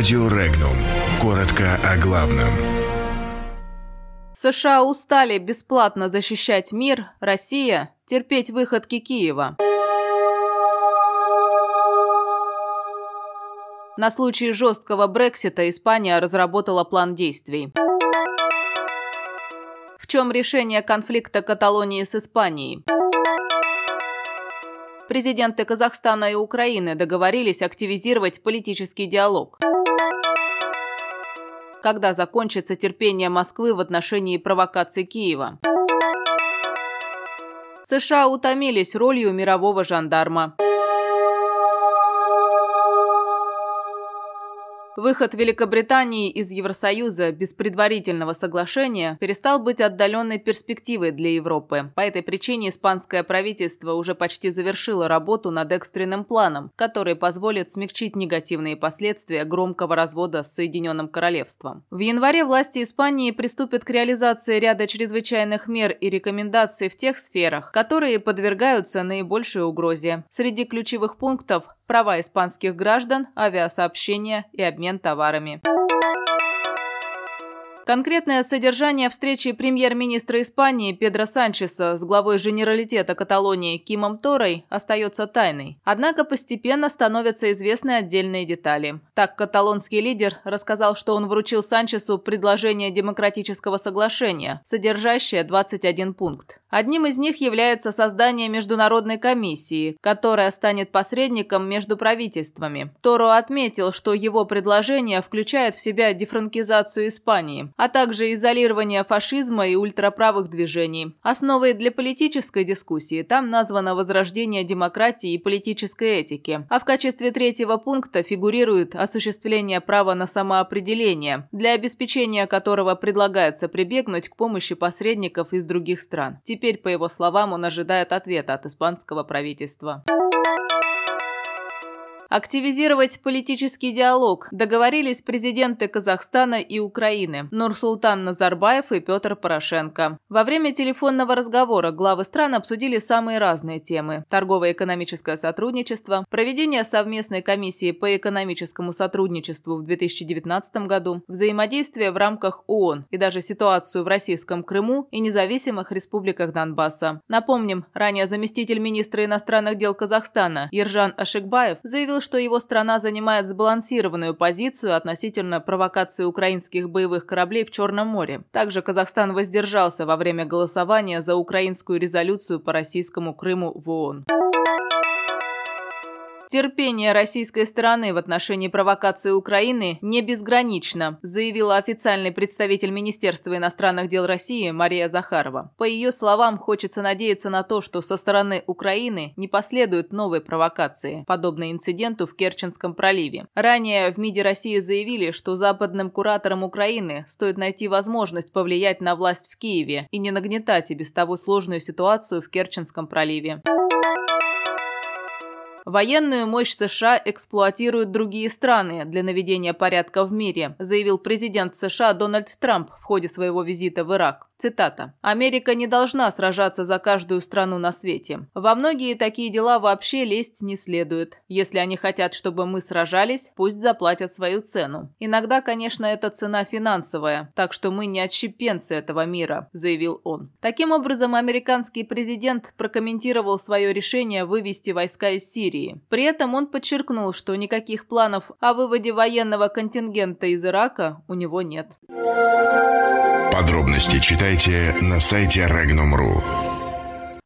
Радио Регнум. Коротко о главном. США устали бесплатно защищать мир, Россия – терпеть выходки Киева. На случай жесткого Брексита Испания разработала план действий. В чем решение конфликта Каталонии с Испанией? Президенты Казахстана и Украины договорились активизировать политический диалог. Когда закончится терпение Москвы в отношении провокаций Киева? США утомились ролью мирового жандарма. Выход Великобритании из Евросоюза без предварительного соглашения перестал быть отдаленной перспективой для Европы. По этой причине испанское правительство уже почти завершило работу над экстренным планом, который позволит смягчить негативные последствия громкого развода с Соединенным Королевством. В январе власти Испании приступят к реализации ряда чрезвычайных мер и рекомендаций в тех сферах, которые подвергаются наибольшей угрозе. Среди ключевых пунктов права испанских граждан, авиасообщения и обмен товарами. Конкретное содержание встречи премьер-министра Испании Педро Санчеса с главой Женералитета Каталонии Кимом Торой остается тайной. Однако постепенно становятся известны отдельные детали. Так, каталонский лидер рассказал, что он вручил Санчесу предложение демократического соглашения, содержащее 21 пункт. Одним из них является создание международной комиссии, которая станет посредником между правительствами. Торо отметил, что его предложение включает в себя дефранкизацию Испании, а также изолирование фашизма и ультраправых движений. Основой для политической дискуссии там названо возрождение демократии и политической этики, а в качестве третьего пункта фигурирует осуществление права на самоопределение, для обеспечения которого предлагается прибегнуть к помощи посредников из других стран. Теперь, по его словам, он ожидает ответа от испанского правительства. Активизировать политический диалог договорились президенты Казахстана и Украины Нурсултан Назарбаев и Петр Порошенко. Во время телефонного разговора главы стран обсудили самые разные темы – торгово-экономическое сотрудничество, проведение совместной комиссии по экономическому сотрудничеству в 2019 году, взаимодействие в рамках ООН и даже ситуацию в российском Крыму и независимых республиках Донбасса. Напомним, ранее заместитель министра иностранных дел Казахстана Ержан Ашикбаев заявил, что его страна занимает сбалансированную позицию относительно провокации украинских боевых кораблей в Черном море. Также Казахстан воздержался во время голосования за украинскую резолюцию по российскому Крыму в ООН. Терпение российской стороны в отношении провокации Украины не безгранично, заявила официальный представитель Министерства иностранных дел России Мария Захарова. По ее словам, хочется надеяться на то, что со стороны Украины не последуют новые провокации, подобные инциденту в Керченском проливе. Ранее в МИДе России заявили, что западным кураторам Украины стоит найти возможность повлиять на власть в Киеве и не нагнетать и без того сложную ситуацию в Керченском проливе. Военную мощь США эксплуатируют другие страны для наведения порядка в мире, заявил президент США Дональд Трамп в ходе своего визита в Ирак. Цитата. «Америка не должна сражаться за каждую страну на свете. Во многие такие дела вообще лезть не следует. Если они хотят, чтобы мы сражались, пусть заплатят свою цену. Иногда, конечно, эта цена финансовая, так что мы не отщепенцы этого мира», – заявил он. Таким образом, американский президент прокомментировал свое решение вывести войска из Сирии. При этом он подчеркнул, что никаких планов о выводе военного контингента из Ирака у него нет. Подробности читайте на сайте Regnum.ru.